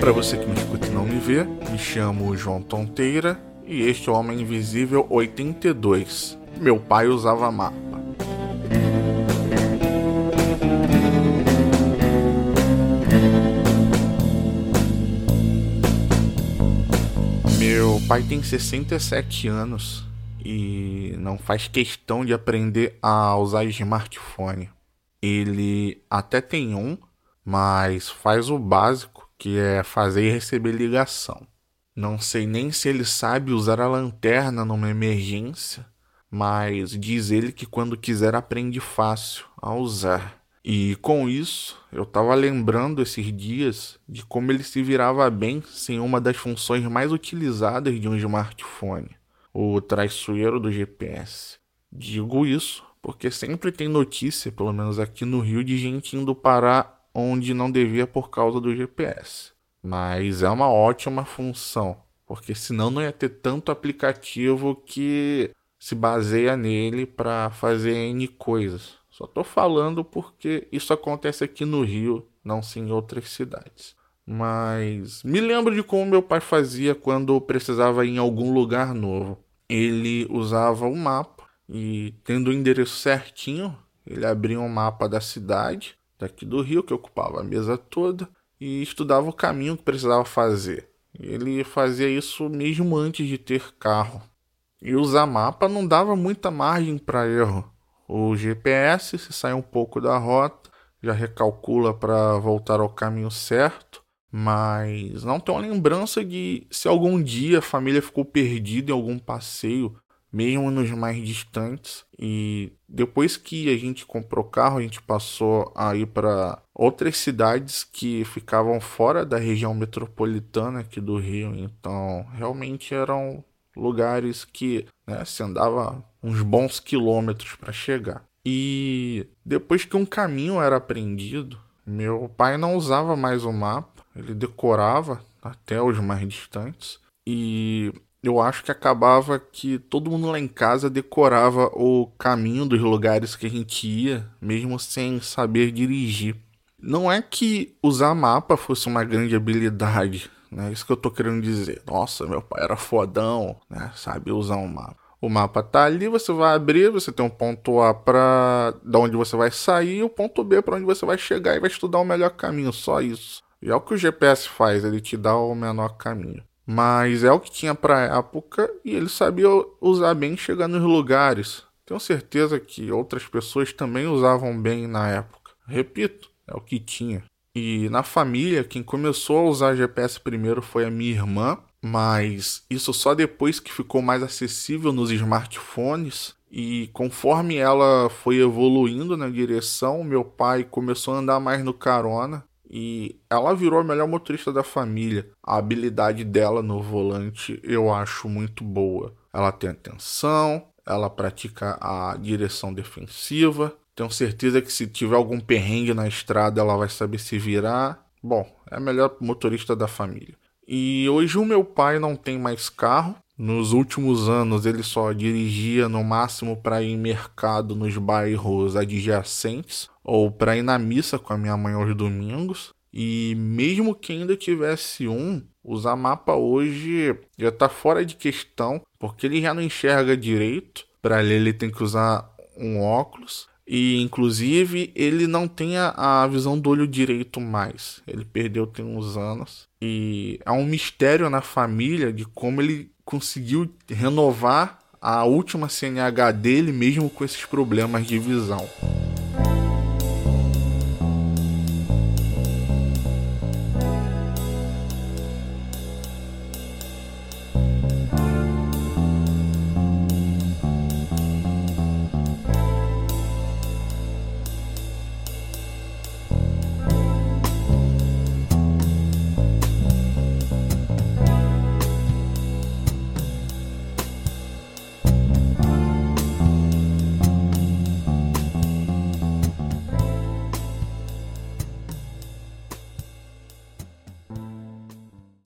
Para você que me escuta e não me vê, me chamo João Tonteira e este é o Homem Invisível 82. Meu pai usava mapa. Meu pai tem 67 anos e não faz questão de aprender a usar smartphone. Ele até tem um, mas faz o básico que é fazer e receber ligação. Não sei nem se ele sabe usar a lanterna numa emergência, mas diz ele que quando quiser aprende fácil a usar. E com isso, eu estava lembrando esses dias de como ele se virava bem sem uma das funções mais utilizadas de um smartphone, o traiçoeiro do GPS. Digo isso porque sempre tem notícia, pelo menos aqui no Rio, de gente indo parar onde não devia por causa do GPS. Mas é uma ótima função, porque senão não ia ter tanto aplicativo que se baseia nele para fazer N coisas. Só estou falando porque isso acontece aqui no Rio, não sim em outras cidades. Mas me lembro de como meu pai fazia quando precisava ir em algum lugar novo. Ele usava o mapa e, tendo o endereço certinho, ele abria um mapa da cidade daqui do Rio, que ocupava a mesa toda, e estudava o caminho que precisava fazer. Ele fazia isso mesmo antes de ter carro. E usar mapa não dava muita margem para erro. O GPS, se sai um pouco da rota, já recalcula para voltar ao caminho certo, mas não tem uma lembrança de se algum dia a família ficou perdida em algum passeio mesmo nos mais distantes. E depois que a gente comprou carro, a gente passou a ir para outras cidades que ficavam fora da região metropolitana aqui do Rio. Então, realmente eram lugares que né, se andava uns bons quilômetros para chegar. E depois que um caminho era aprendido, meu pai não usava mais o mapa, ele decorava até os mais distantes. E eu acho que acabava que todo mundo lá em casa decorava o caminho dos lugares que a gente ia, mesmo sem saber dirigir. Não é que usar mapa fosse uma grande habilidade, né? Isso que eu tô querendo dizer. Nossa, meu pai era fodão, né? Sabe usar um mapa. O mapa tá ali, você vai abrir, você tem um ponto A para da onde você vai sair e o ponto B para onde você vai chegar e vai estudar o melhor caminho, só isso. E é o que o GPS faz, ele te dá o menor caminho. Mas é o que tinha para época e ele sabia usar bem chegar nos lugares. Tenho certeza que outras pessoas também usavam bem na época. Repito, é o que tinha. E na família, quem começou a usar GPS primeiro foi a minha irmã, mas isso só depois que ficou mais acessível nos smartphones. E conforme ela foi evoluindo na direção, meu pai começou a andar mais no carona e ela virou a melhor motorista da família. A habilidade dela no volante eu acho muito boa. Ela tem atenção, ela pratica a direção defensiva. Tenho certeza que se tiver algum perrengue na estrada, ela vai saber se virar. Bom, é a melhor motorista da família. E hoje o meu pai não tem mais carro. Nos últimos anos ele só dirigia no máximo para ir em mercado nos bairros adjacentes ou para ir na missa com a minha mãe aos domingos. E mesmo que ainda tivesse um, usar mapa hoje já está fora de questão, porque ele já não enxerga direito. Para ler, ele tem que usar um óculos. E inclusive ele não tem a, a, visão do olho direito mais. Ele perdeu tem uns anos. E há um mistério na família de como ele conseguiu renovar a última CNH dele, mesmo com esses problemas de visão.